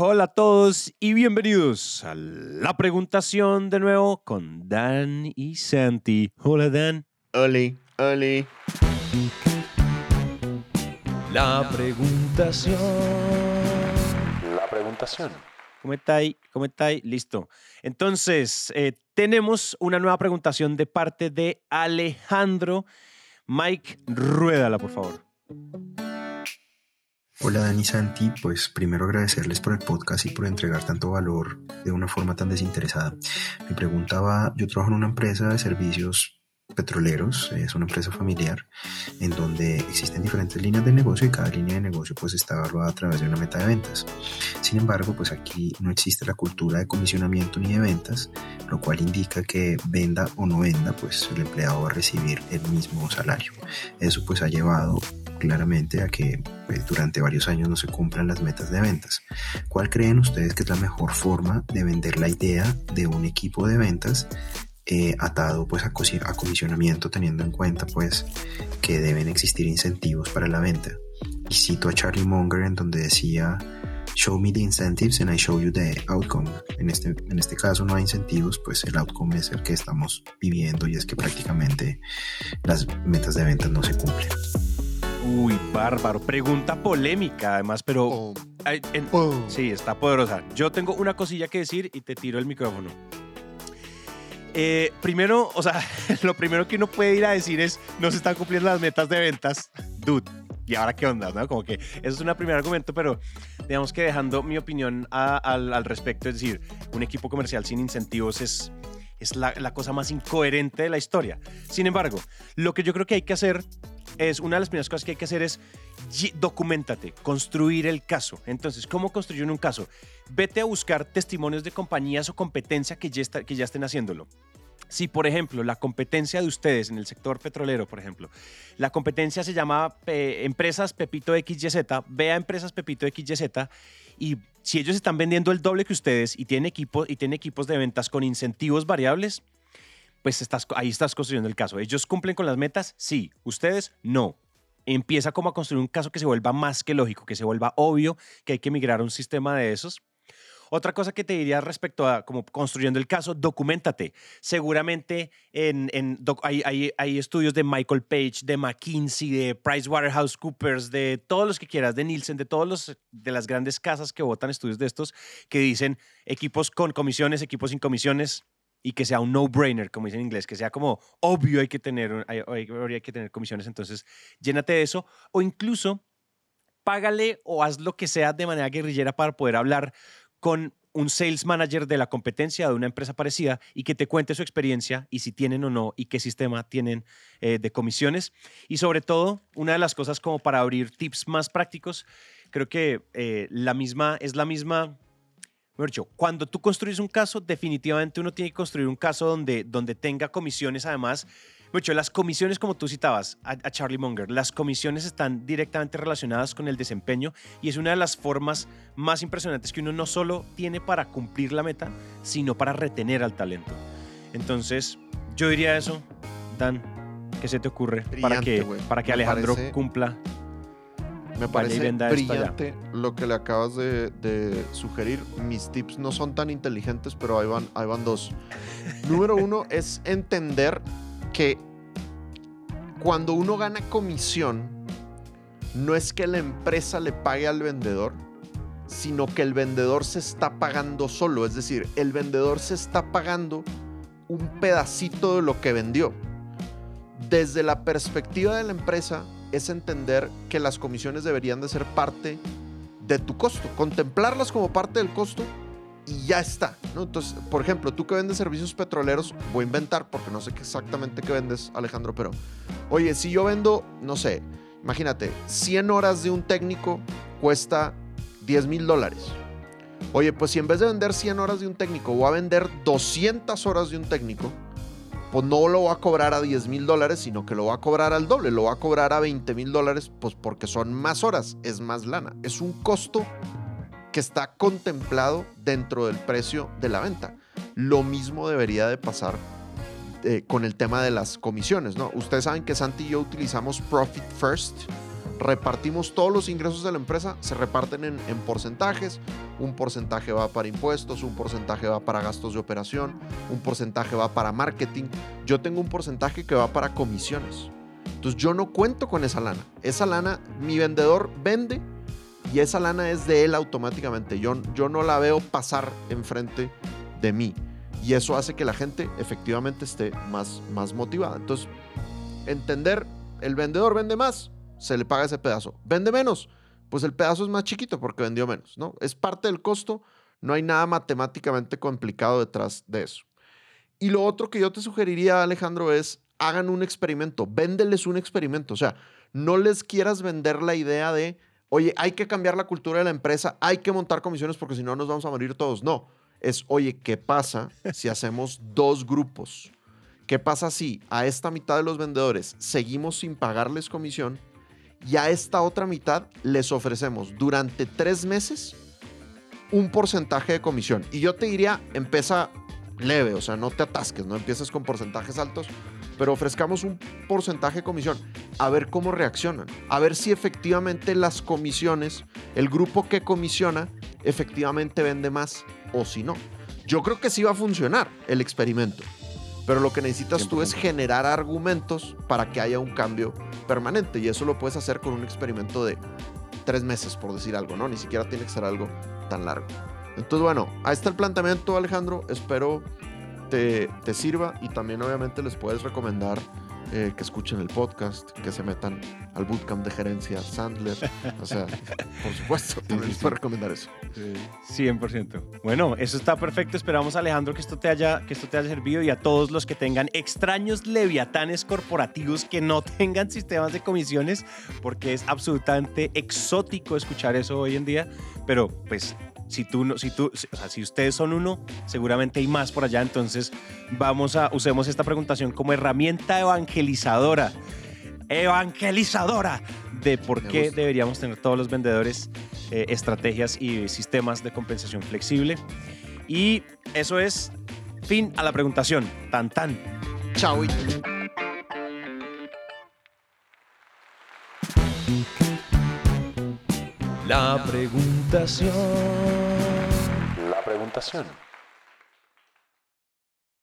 Hola a todos y bienvenidos a la preguntación de nuevo con Dan y Santi. Hola Dan. Oli, Oli. La preguntación. La preguntación. ¿Cómo estáis? ¿Cómo estáis? Listo. Entonces, eh, tenemos una nueva preguntación de parte de Alejandro. Mike, ruédala, por favor. Hola Dani Santi, pues primero agradecerles por el podcast y por entregar tanto valor de una forma tan desinteresada. Me preguntaba, yo trabajo en una empresa de servicios petroleros, es una empresa familiar en donde existen diferentes líneas de negocio y cada línea de negocio pues está evaluada a través de una meta de ventas. Sin embargo, pues aquí no existe la cultura de comisionamiento ni de ventas, lo cual indica que venda o no venda, pues el empleado va a recibir el mismo salario. Eso pues ha llevado claramente a que pues, durante varios años no se cumplan las metas de ventas. ¿Cuál creen ustedes que es la mejor forma de vender la idea de un equipo de ventas eh, atado pues a, a, comisionamiento teniendo en cuenta pues que deben existir incentivos para la venta. Y cito a Charlie Munger en donde decía show me the incentives and I show you the outcome. En este, en este caso no hay incentivos, pues el outcome es el que estamos viviendo y es que prácticamente las metas de ventas no se cumplen. Bárbaro. Pregunta polémica, además, pero. sí, está poderosa. Yo tengo una cosilla que decir y te tiro el micrófono. Eh, primero, o sea, lo primero que uno puede ir a decir es, no se están cumpliendo las metas de ventas. Dude, ¿y ahora qué onda? ¿no? Como que eso es un primer argumento, pero digamos que dejando mi opinión al, al, respecto, es decir, un equipo comercial sin incentivos es, es la, la, cosa más incoherente de la historia. Sin embargo, lo que yo creo que hay que hacer es, una de las primeras cosas que hay que hacer es documentate, construir el caso. Entonces, ¿cómo construir un caso? Vete a buscar testimonios de compañías o competencia que ya, que ya estén haciéndolo. Si, por ejemplo, la competencia de ustedes en el sector petrolero, por ejemplo, la competencia se llama Empresas Pepito XYZ, vea Empresas Pepito XYZ y si ellos están vendiendo el doble que ustedes y tienen, equipos y tienen equipos de ventas con incentivos variables, pues estás, ahí estás construyendo el caso. ¿Ellos cumplen con las metas? Sí. ¿Ustedes? No. Empieza como a construir un caso que se vuelva más que lógico, que se vuelva obvio que hay que migrar a un sistema de esos otra cosa que te diría respecto a como construyendo el caso, documentate. Seguramente en, hay, estudios de Michael Page, de McKinsey, de PricewaterhouseCoopers, de todos los que quieras, de Nielsen, de todos los de las grandes casas que votan estudios de estos que dicen equipos con comisiones, equipos sin comisiones y que sea un no-brainer, como dicen en inglés, que sea como obvio hay que tener, hay, hay que tener comisiones, entonces llénate de eso o incluso págale o haz lo que sea de manera guerrillera para poder hablar con un sales manager de la competencia de una empresa parecida y que te cuente su experiencia y si tienen o no y qué sistema tienen eh, de comisiones. Y sobre todo, una de las cosas como para abrir tips más prácticos, creo que eh, la misma, es la misma, dicho, cuando tú construyes un caso, definitivamente uno tiene que construir un caso donde, donde tenga comisiones además mucho, las comisiones, como tú citabas a, Charlie Munger, las comisiones están directamente relacionadas con el desempeño y es una de las formas más impresionantes que uno no solo tiene para cumplir la meta, sino para retener al talento. Entonces, yo diría eso, Dan, ¿qué se te ocurre para que, para que Alejandro cumpla? Me parece brillante lo que le acabas de, de, sugerir. Mis tips no son tan inteligentes, pero ahí van, ahí van dos. Número uno es entender que cuando uno gana comisión, no es que la empresa le pague al vendedor, sino que el vendedor se está pagando solo. Es decir, el vendedor se está pagando un pedacito de lo que vendió. Desde la perspectiva de la empresa es entender que las comisiones deberían de ser parte de tu costo, contemplarlas como parte del costo y ya está. Entonces, por ejemplo, tú que vendes servicios petroleros, voy a inventar porque no sé exactamente qué vendes, Alejandro, pero oye, si yo vendo, no sé, imagínate, 100 horas de un técnico cuesta 10 mil dólares. Oye, pues si en vez de vender 100 horas de un técnico, voy a vender 200 horas de un técnico, pues no lo voy a cobrar a 10 mil dólares, sino que lo voy a cobrar al doble, lo voy a cobrar a 20 mil dólares, pues porque son más horas, es más lana. Es un costo que está contemplado dentro del precio de la venta. Lo mismo debería de pasar eh, con el tema de las comisiones, ¿no? Ustedes saben que Santi y yo utilizamos Profit First. Repartimos todos los ingresos de la empresa, se reparten en, porcentajes. un porcentaje va para impuestos, un porcentaje va para gastos de operación, un porcentaje va para marketing. Yo tengo un porcentaje que va para comisiones. Entonces yo no cuento con esa lana. Esa lana, mi vendedor vende y esa lana es de él automáticamente. Yo, yo no la veo pasar enfrente de mí. Y eso hace que la gente efectivamente esté más, más motivada. Entonces, entender, el vendedor vende más, se le paga ese pedazo. Vende menos, pues el pedazo es más chiquito porque vendió menos, ¿no? Es parte del costo, no hay nada matemáticamente complicado detrás de eso. Y lo otro que yo te sugeriría, Alejandro, es hagan un experimento, véndeles un experimento, o sea, no les quieras vender la idea de, oye, hay que cambiar la cultura de la empresa, hay que montar comisiones porque si no nos vamos a morir todos. No, es, oye, ¿qué pasa si hacemos dos grupos? ¿Qué pasa si a esta mitad de los vendedores seguimos sin pagarles comisión y a esta otra mitad les ofrecemos durante tres meses un porcentaje de comisión. Y yo te diría, empieza leve, o sea, no te atasques, no empieces con porcentajes altos, pero ofrezcamos un porcentaje de comisión, a ver cómo reaccionan, a ver si efectivamente las comisiones, el grupo que comisiona, efectivamente vende más o si no. Yo creo que sí va a funcionar el experimento. Pero lo que necesitas tú es generar argumentos para que haya un cambio permanente. Y eso lo puedes hacer con un experimento de tres meses, por decir algo, ¿no? Ni siquiera tiene que ser algo tan largo. Entonces, bueno, ahí está el planteamiento, Alejandro. Espero te, te sirva y también obviamente les puedes recomendar eh, que escuchen el podcast, que se metan al bootcamp de gerencia Sandler. O sea, por supuesto, también les puedo recomendar eso. 100%. Bueno, eso está perfecto. Esperamos, Alejandro, que esto, te haya, que esto te haya servido y a todos los que tengan extraños leviatanes corporativos que no tengan sistemas de comisiones, porque es absolutamente exótico escuchar eso hoy en día. Pero pues si tú no, si tú, o sea, si ustedes son uno, seguramente hay más por allá. Entonces, vamos a usemos esta preguntación como herramienta evangelizadora, evangelizadora de por qué deberíamos tener todos los vendedores eh, estrategias y sistemas de compensación flexible. Y eso es fin a la preguntación. Tan tan. Chao. La preguntación. La preguntación.